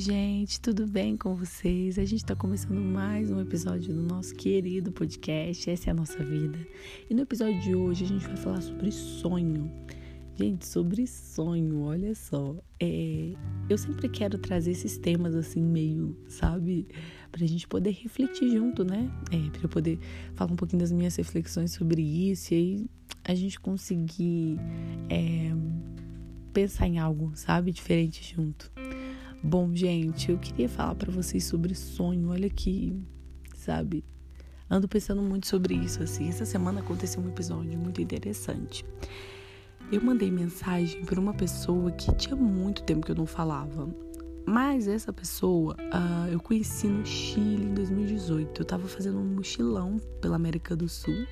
gente, tudo bem com vocês? A gente está começando mais um episódio do nosso querido podcast Essa é a Nossa Vida. E no episódio de hoje a gente vai falar sobre sonho. Gente, sobre sonho, olha só. É, eu sempre quero trazer esses temas assim, meio, sabe? Pra gente poder refletir junto, né? É, pra eu poder falar um pouquinho das minhas reflexões sobre isso e aí a gente conseguir é, pensar em algo, sabe? Diferente junto. Bom, gente, eu queria falar para vocês sobre sonho. Olha aqui, sabe? Ando pensando muito sobre isso, assim. Essa semana aconteceu um episódio muito interessante. Eu mandei mensagem para uma pessoa que tinha muito tempo que eu não falava. Mas essa pessoa uh, eu conheci no Chile em 2018. Eu tava fazendo um mochilão pela América do Sul.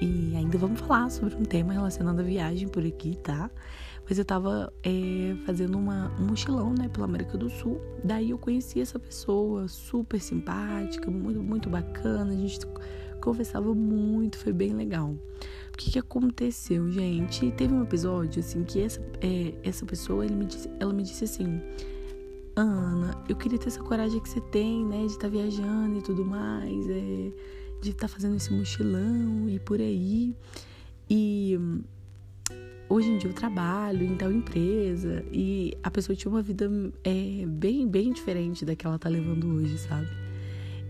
E ainda vamos falar sobre um tema relacionado à viagem por aqui, tá? Mas eu tava é, fazendo uma, um mochilão, né, pela América do Sul. Daí eu conheci essa pessoa, super simpática, muito, muito bacana. A gente conversava muito, foi bem legal. O que, que aconteceu, gente? Teve um episódio, assim, que essa, é, essa pessoa, ele me disse, ela me disse assim... Ana, eu queria ter essa coragem que você tem, né, de estar tá viajando e tudo mais, é, de estar tá fazendo esse mochilão e por aí. E hoje em dia eu trabalho em tal empresa e a pessoa tinha uma vida é, bem, bem diferente da que ela tá levando hoje, sabe?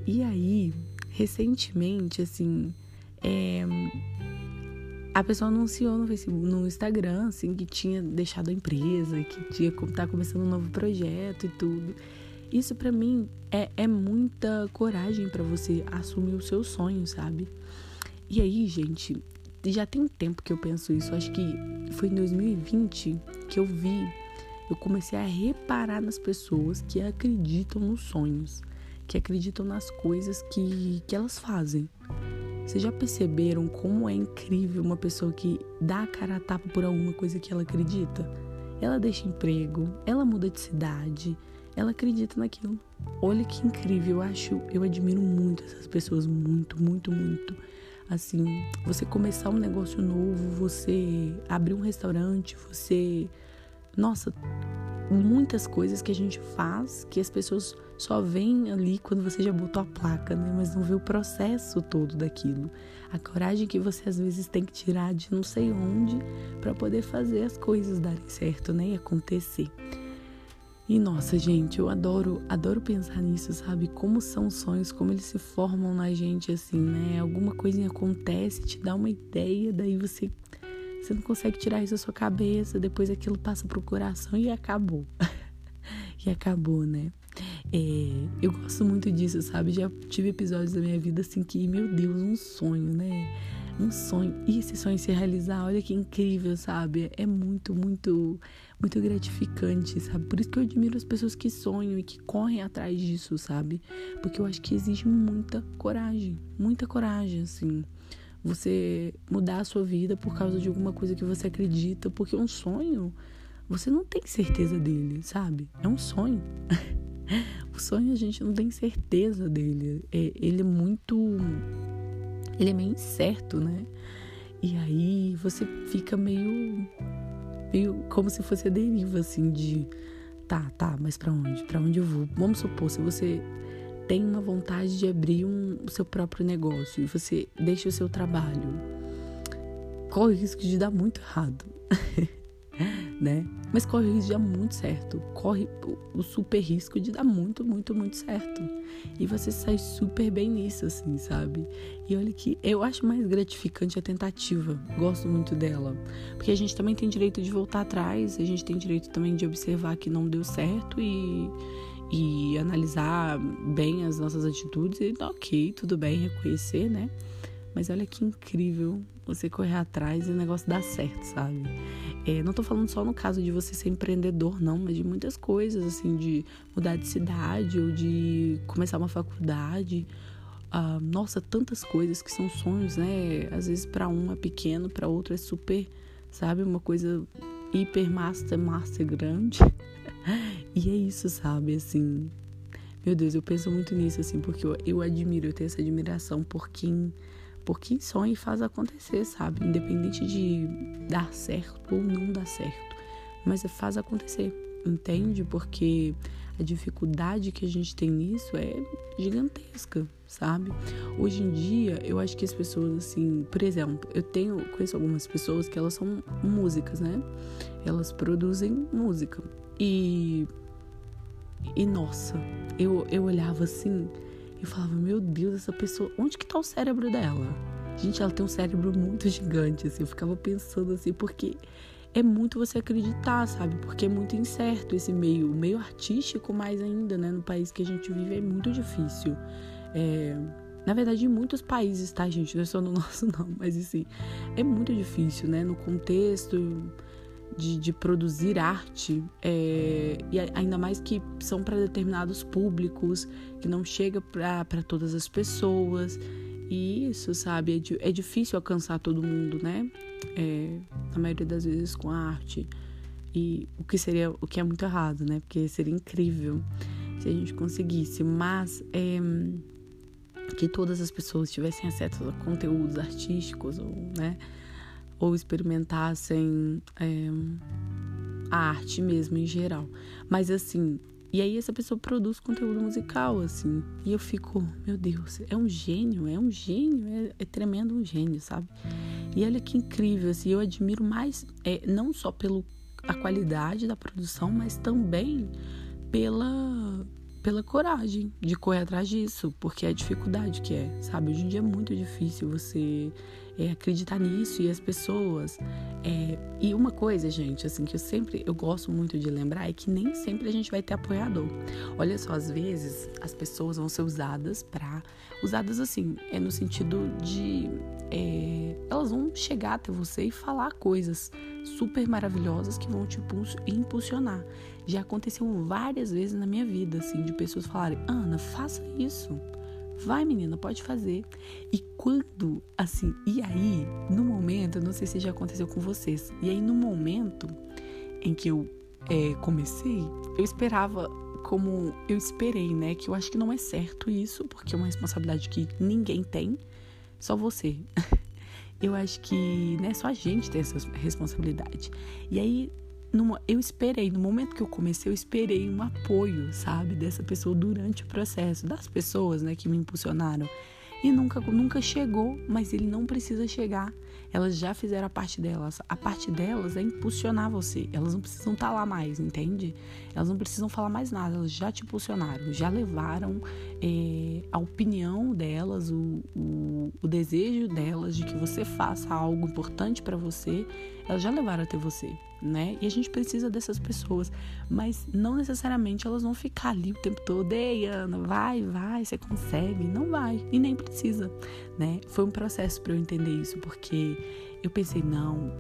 E aí, recentemente, assim, é, a pessoa anunciou no Facebook, no Instagram, assim, que tinha deixado a empresa, que tinha tá começando um novo projeto e tudo. Isso para mim é, é muita coragem para você assumir o seu sonho, sabe? E aí, gente, já tem tempo que eu penso isso. Acho que foi em 2020 que eu vi, eu comecei a reparar nas pessoas que acreditam nos sonhos, que acreditam nas coisas que, que elas fazem. Vocês já perceberam como é incrível uma pessoa que dá a cara a tapa por alguma coisa que ela acredita? Ela deixa emprego, ela muda de cidade, ela acredita naquilo. Olha que incrível, eu acho, eu admiro muito essas pessoas, muito, muito, muito assim, você começar um negócio novo, você abrir um restaurante, você. Nossa, muitas coisas que a gente faz que as pessoas só veem ali quando você já botou a placa, né? Mas não vê o processo todo daquilo. A coragem que você às vezes tem que tirar de não sei onde para poder fazer as coisas darem certo, né? E acontecer. E nossa, gente, eu adoro, adoro pensar nisso, sabe? Como são sonhos, como eles se formam na gente assim, né? Alguma coisinha acontece, te dá uma ideia, daí você você não consegue tirar isso da sua cabeça, depois aquilo passa pro coração e acabou. e acabou, né? É, eu gosto muito disso, sabe? Já tive episódios da minha vida assim que, meu Deus, um sonho, né? Um sonho. E esse sonho se realizar, olha que incrível, sabe? É muito, muito muito gratificante, sabe? Por isso que eu admiro as pessoas que sonham e que correm atrás disso, sabe? Porque eu acho que exige muita coragem, muita coragem, assim. Você mudar a sua vida por causa de alguma coisa que você acredita, porque um sonho, você não tem certeza dele, sabe? É um sonho. o sonho a gente não tem certeza dele. É, ele é muito. Ele é meio incerto, né? E aí você fica meio meio como se fosse a deriva, assim, de tá, tá, mas para onde? Para onde eu vou? Vamos supor, se você tem uma vontade de abrir um, o seu próprio negócio e você deixa o seu trabalho, corre o risco de dar muito errado. né? Mas corre o risco de dar muito certo. Corre o super risco de dar muito, muito, muito certo. E você sai super bem nisso, assim, sabe? E olha que eu acho mais gratificante a tentativa. Gosto muito dela. Porque a gente também tem direito de voltar atrás, a gente tem direito também de observar que não deu certo e, e analisar bem as nossas atitudes e ok, tudo bem, reconhecer, né? Mas olha que incrível você correr atrás e o negócio dar certo, sabe? É, não tô falando só no caso de você ser empreendedor, não, mas de muitas coisas, assim, de mudar de cidade ou de começar uma faculdade. Ah, nossa, tantas coisas que são sonhos, né? Às vezes para um é pequeno, para outro é super, sabe? Uma coisa hiper master, master grande. e é isso, sabe? Assim, meu Deus, eu penso muito nisso, assim, porque eu, eu admiro, eu tenho essa admiração por quem por quem sonha e faz acontecer, sabe? Independente de dar certo ou não dar certo. Mas faz acontecer, entende? Porque a dificuldade que a gente tem nisso é gigantesca, sabe? Hoje em dia, eu acho que as pessoas, assim, por exemplo, eu tenho, conheço algumas pessoas que elas são músicas, né? Elas produzem música. E. E nossa, eu, eu olhava assim e falava, meu Deus, essa pessoa, onde que tá o cérebro dela? Gente, ela tem um cérebro muito gigante, assim. Eu ficava pensando assim, porque é muito você acreditar, sabe? Porque é muito incerto esse meio, meio artístico mais ainda, né? No país que a gente vive é muito difícil. É, na verdade, em muitos países, tá, gente? Não é só no nosso, não, mas assim, é muito difícil, né? No contexto de, de produzir arte, é, e ainda mais que são para determinados públicos, que não chega para todas as pessoas. E isso, sabe, é, é difícil alcançar todo mundo, né? É, na maioria das vezes com a arte. E o que seria, o que é muito errado, né? Porque seria incrível se a gente conseguisse, mas é, que todas as pessoas tivessem acesso a conteúdos artísticos, ou, né? Ou experimentassem é, a arte mesmo em geral. Mas assim, e aí essa pessoa produz conteúdo musical, assim. E eu fico, meu Deus, é um gênio, é um gênio, é, é tremendo um gênio, sabe? E olha que incrível, assim, eu admiro mais, é, não só pela qualidade da produção, mas também pela pela coragem de correr atrás disso, porque é a dificuldade que é, sabe? Hoje em dia é muito difícil você é, acreditar nisso e as pessoas. É, e uma coisa, gente, assim, que eu sempre eu gosto muito de lembrar é que nem sempre a gente vai ter apoiador. Olha só, às vezes as pessoas vão ser usadas para usadas assim, é no sentido de é, elas vão chegar até você e falar coisas super maravilhosas que vão te impulsionar. Já aconteceu várias vezes na minha vida, assim, de pessoas falarem: Ana, faça isso. Vai, menina, pode fazer. E quando, assim, e aí, no momento, não sei se já aconteceu com vocês, e aí no momento em que eu é, comecei, eu esperava como eu esperei, né? Que eu acho que não é certo isso, porque é uma responsabilidade que ninguém tem, só você. eu acho que, né, só a gente tem essa responsabilidade. E aí, numa, eu esperei, no momento que eu comecei, eu esperei um apoio, sabe, dessa pessoa durante o processo, das pessoas, né, que me impulsionaram. E nunca, nunca chegou, mas ele não precisa chegar. Elas já fizeram a parte delas. A parte delas é impulsionar você. Elas não precisam estar tá lá mais, entende? Elas não precisam falar mais nada. Elas já te impulsionaram, já levaram é, a opinião delas, o, o, o desejo delas de que você faça algo importante para você. Elas já levaram até você né? E a gente precisa dessas pessoas, mas não necessariamente elas vão ficar ali o tempo todo, ei, Ana, vai, vai, você consegue. Não vai, e nem precisa, né? Foi um processo para eu entender isso, porque eu pensei, não,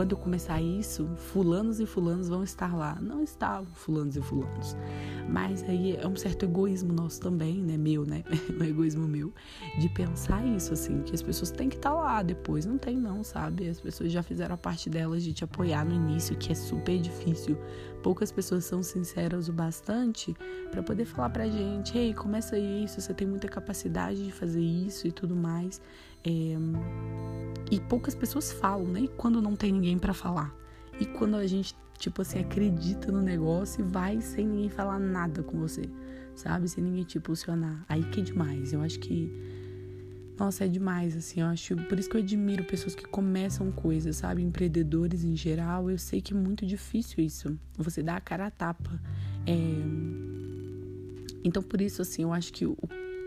quando eu começar isso, fulanos e fulanos vão estar lá. Não estavam fulanos e fulanos. Mas aí é um certo egoísmo nosso também, né? Meu, né? um egoísmo meu, de pensar isso, assim, que as pessoas têm que estar lá depois. Não tem, não, sabe? As pessoas já fizeram a parte delas de te apoiar no início, que é super difícil. Poucas pessoas são sinceras o bastante para poder falar pra gente: ei, começa isso, você tem muita capacidade de fazer isso e tudo mais. É, e poucas pessoas falam, né? Quando não tem ninguém para falar? E quando a gente, tipo assim, acredita no negócio e vai sem ninguém falar nada com você, sabe? Sem ninguém te impulsionar. Aí que é demais. Eu acho que. Nossa, é demais, assim. Eu acho. Por isso que eu admiro pessoas que começam coisas, sabe? Empreendedores em geral. Eu sei que é muito difícil isso. Você dá a cara a tapa. É... Então, por isso, assim, eu acho que o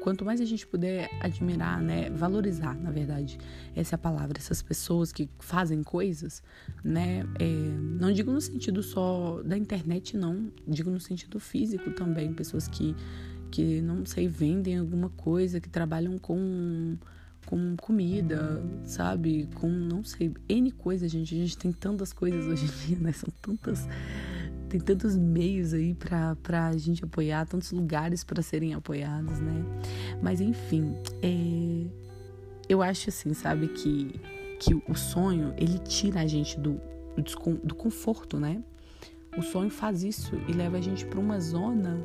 quanto mais a gente puder admirar, né, valorizar, na verdade, essa é a palavra, essas pessoas que fazem coisas, né, é, não digo no sentido só da internet, não, digo no sentido físico também, pessoas que, que não sei, vendem alguma coisa, que trabalham com com comida, sabe? Com, não sei, N coisas, gente. A gente tem tantas coisas hoje em dia, né? São tantas tem tantos meios aí para a gente apoiar, tantos lugares para serem apoiados, né? Mas enfim, é, eu acho assim, sabe, que, que o sonho ele tira a gente do, do conforto, né? O sonho faz isso e leva a gente para uma zona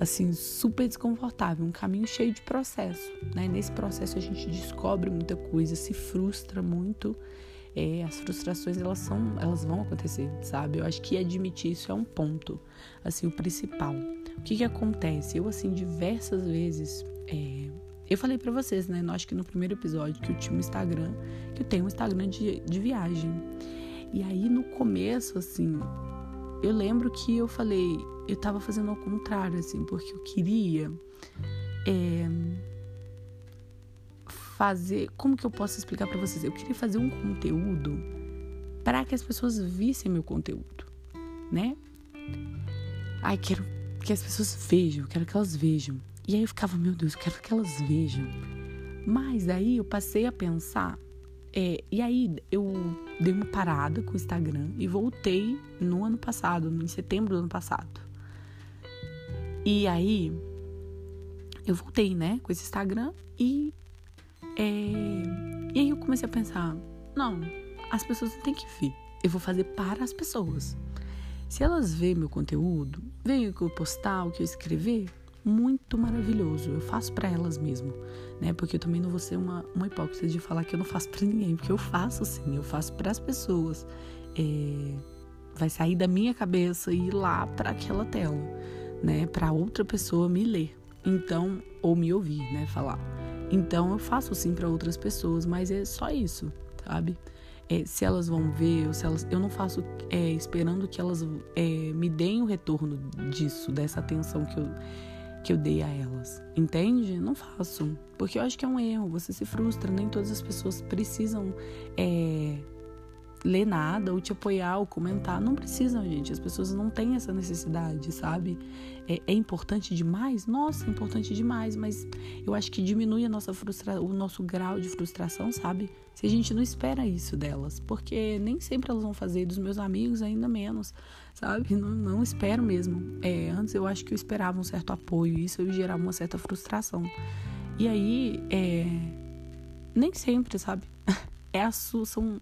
assim super desconfortável, um caminho cheio de processo, né? Nesse processo a gente descobre muita coisa, se frustra muito é, as frustrações elas são, elas vão acontecer, sabe? Eu acho que admitir isso é um ponto, assim, o principal. O que que acontece? Eu, assim, diversas vezes. É, eu falei para vocês, né? Acho que no primeiro episódio que eu tinha um Instagram, que eu tenho um Instagram de, de viagem. E aí no começo, assim, eu lembro que eu falei, eu tava fazendo ao contrário, assim, porque eu queria é, fazer. Como que eu posso explicar para vocês? Eu queria fazer um conteúdo para que as pessoas vissem meu conteúdo, né? Ai, quero que as pessoas vejam, quero que elas vejam. E aí eu ficava, meu Deus, eu quero que elas vejam. Mas aí eu passei a pensar, é, e aí eu dei uma parada com o Instagram e voltei no ano passado, em setembro do ano passado. E aí eu voltei, né, com esse Instagram e é, e aí eu comecei a pensar, não, as pessoas não têm que ver. Eu vou fazer para as pessoas. Se elas verem meu conteúdo, veem o que eu postar, o que eu escrever, muito maravilhoso. Eu faço para elas mesmo, né? Porque eu também não vou ser uma, uma hipócrita de falar que eu não faço para ninguém, porque eu faço sim, eu faço para as pessoas. É, vai sair da minha cabeça e ir lá para aquela tela, né? Para outra pessoa me ler, então ou me ouvir, né? Falar. Então eu faço sim para outras pessoas, mas é só isso, sabe? É, se elas vão ver, ou se elas, eu não faço é, esperando que elas é, me deem o retorno disso, dessa atenção que eu, que eu dei a elas. Entende? Não faço. Porque eu acho que é um erro. Você se frustra. Nem todas as pessoas precisam é, ler nada, ou te apoiar, ou comentar. Não precisam, gente. As pessoas não têm essa necessidade, sabe? É, é importante demais? Nossa, é importante demais, mas eu acho que diminui a nossa frustra o nosso grau de frustração, sabe? Se a gente não espera isso delas. Porque nem sempre elas vão fazer, dos meus amigos ainda menos, sabe? Não, não espero mesmo. É, antes eu acho que eu esperava um certo apoio, e isso gerava uma certa frustração. E aí, é, nem sempre, sabe? É a sua, são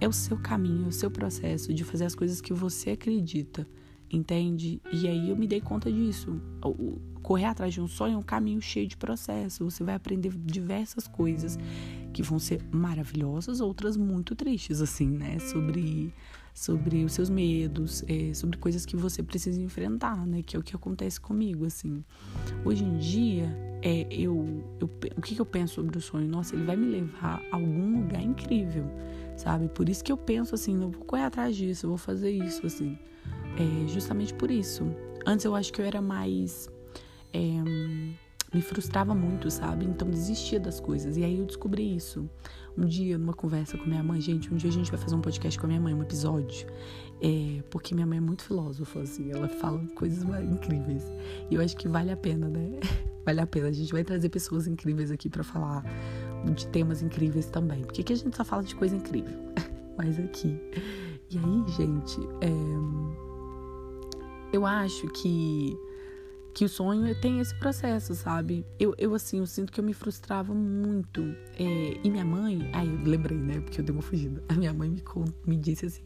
é o seu caminho, é o seu processo de fazer as coisas que você acredita, entende? E aí eu me dei conta disso. Correr atrás de um sonho é um caminho cheio de processo. Você vai aprender diversas coisas que vão ser maravilhosas, outras muito tristes, assim, né? Sobre, sobre os seus medos, é, sobre coisas que você precisa enfrentar, né? Que é o que acontece comigo, assim. Hoje em dia, é, eu, eu, o que, que eu penso sobre o sonho? Nossa, ele vai me levar a algum lugar incrível sabe? Por isso que eu penso assim, não vou correr atrás disso, eu vou fazer isso, assim. É justamente por isso. Antes eu acho que eu era mais. É, me frustrava muito, sabe? Então desistia das coisas. E aí eu descobri isso. Um dia, numa conversa com minha mãe, gente, um dia a gente vai fazer um podcast com a minha mãe, um episódio. É, porque minha mãe é muito filósofa, assim, ela fala coisas incríveis. E eu acho que vale a pena, né? vale a pena. A gente vai trazer pessoas incríveis aqui para falar de temas incríveis também. Porque aqui a gente só fala de coisa incrível. Mas aqui. E aí, gente, é... eu acho que que o sonho tem esse processo, sabe? Eu, eu assim, eu sinto que eu me frustrava muito. É, e minha mãe, aí eu lembrei, né? Porque eu dei uma fugida. A minha mãe me, me disse assim: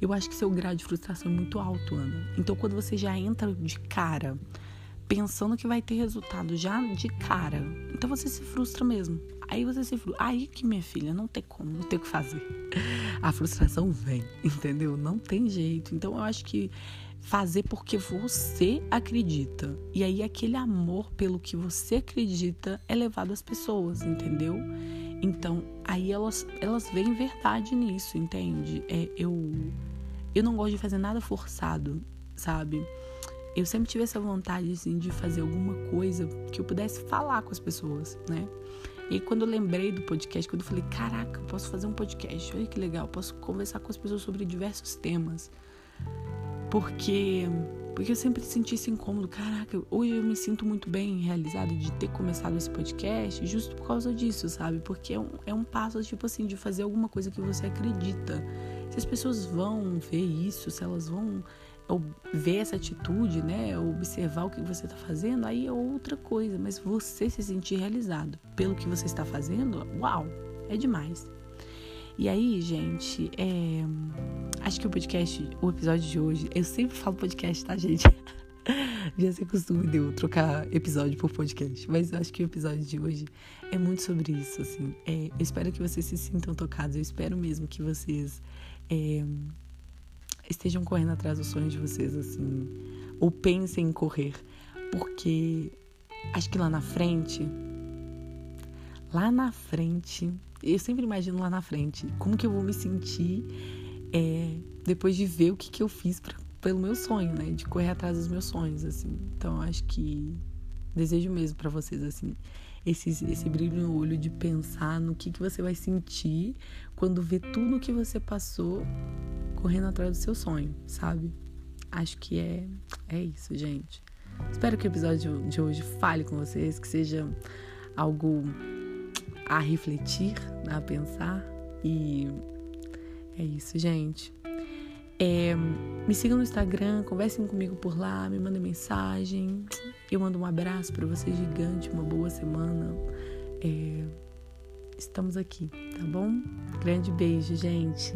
eu acho que seu grau de frustração é muito alto, Ana. Então, quando você já entra de cara, pensando que vai ter resultado já de cara, então você se frustra mesmo. Aí você se frustra. Aí que minha filha, não tem como, não tem o que fazer. A frustração vem, entendeu? Não tem jeito. Então eu acho que fazer porque você acredita. E aí aquele amor pelo que você acredita é levado às pessoas, entendeu? Então, aí elas elas veem verdade nisso, entende? É, eu eu não gosto de fazer nada forçado, sabe? Eu sempre tive essa vontade assim de fazer alguma coisa que eu pudesse falar com as pessoas, né? E quando eu lembrei do podcast, quando eu falei, caraca, eu posso fazer um podcast, olha que legal, posso conversar com as pessoas sobre diversos temas. Porque porque eu sempre senti esse incômodo, caraca, hoje eu me sinto muito bem realizada de ter começado esse podcast, justo por causa disso, sabe? Porque é um, é um passo, tipo assim, de fazer alguma coisa que você acredita. Se as pessoas vão ver isso, se elas vão ver essa atitude, né, observar o que você está fazendo, aí é outra coisa. Mas você se sentir realizado pelo que você está fazendo, uau, é demais. E aí, gente, é... acho que o podcast, o episódio de hoje, eu sempre falo podcast, tá, gente? Já sei costume de eu trocar episódio por podcast, mas eu acho que o episódio de hoje é muito sobre isso, assim. É, eu espero que vocês se sintam tocados, eu espero mesmo que vocês é, estejam correndo atrás dos sonhos de vocês, assim, ou pensem em correr. porque acho que lá na frente, lá na frente, eu sempre imagino lá na frente como que eu vou me sentir é, depois de ver o que, que eu fiz pra, pelo meu sonho, né? De correr atrás dos meus sonhos, assim. Então, acho que desejo mesmo para vocês, assim, esse, esse brilho no olho de pensar no que, que você vai sentir quando vê tudo que você passou correndo atrás do seu sonho, sabe? Acho que é, é isso, gente. Espero que o episódio de hoje fale com vocês, que seja algo a refletir, a pensar. E é isso, gente. É, me sigam no Instagram, conversem comigo por lá, me mandem mensagem. Eu mando um abraço para vocês gigante, uma boa semana. É, estamos aqui, tá bom? Grande beijo, gente.